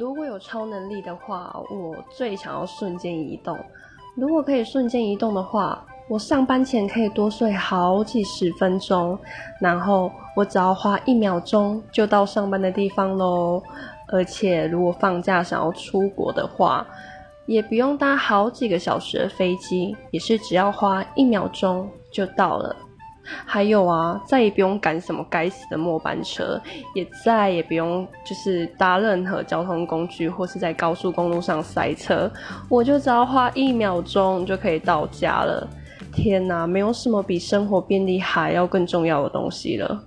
如果有超能力的话，我最想要瞬间移动。如果可以瞬间移动的话，我上班前可以多睡好几十分钟，然后我只要花一秒钟就到上班的地方喽。而且如果放假想要出国的话，也不用搭好几个小时的飞机，也是只要花一秒钟就到了。还有啊，再也不用赶什么该死的末班车，也再也不用就是搭任何交通工具或是在高速公路上塞车，我就只要花一秒钟就可以到家了。天哪，没有什么比生活便利还要更重要的东西了。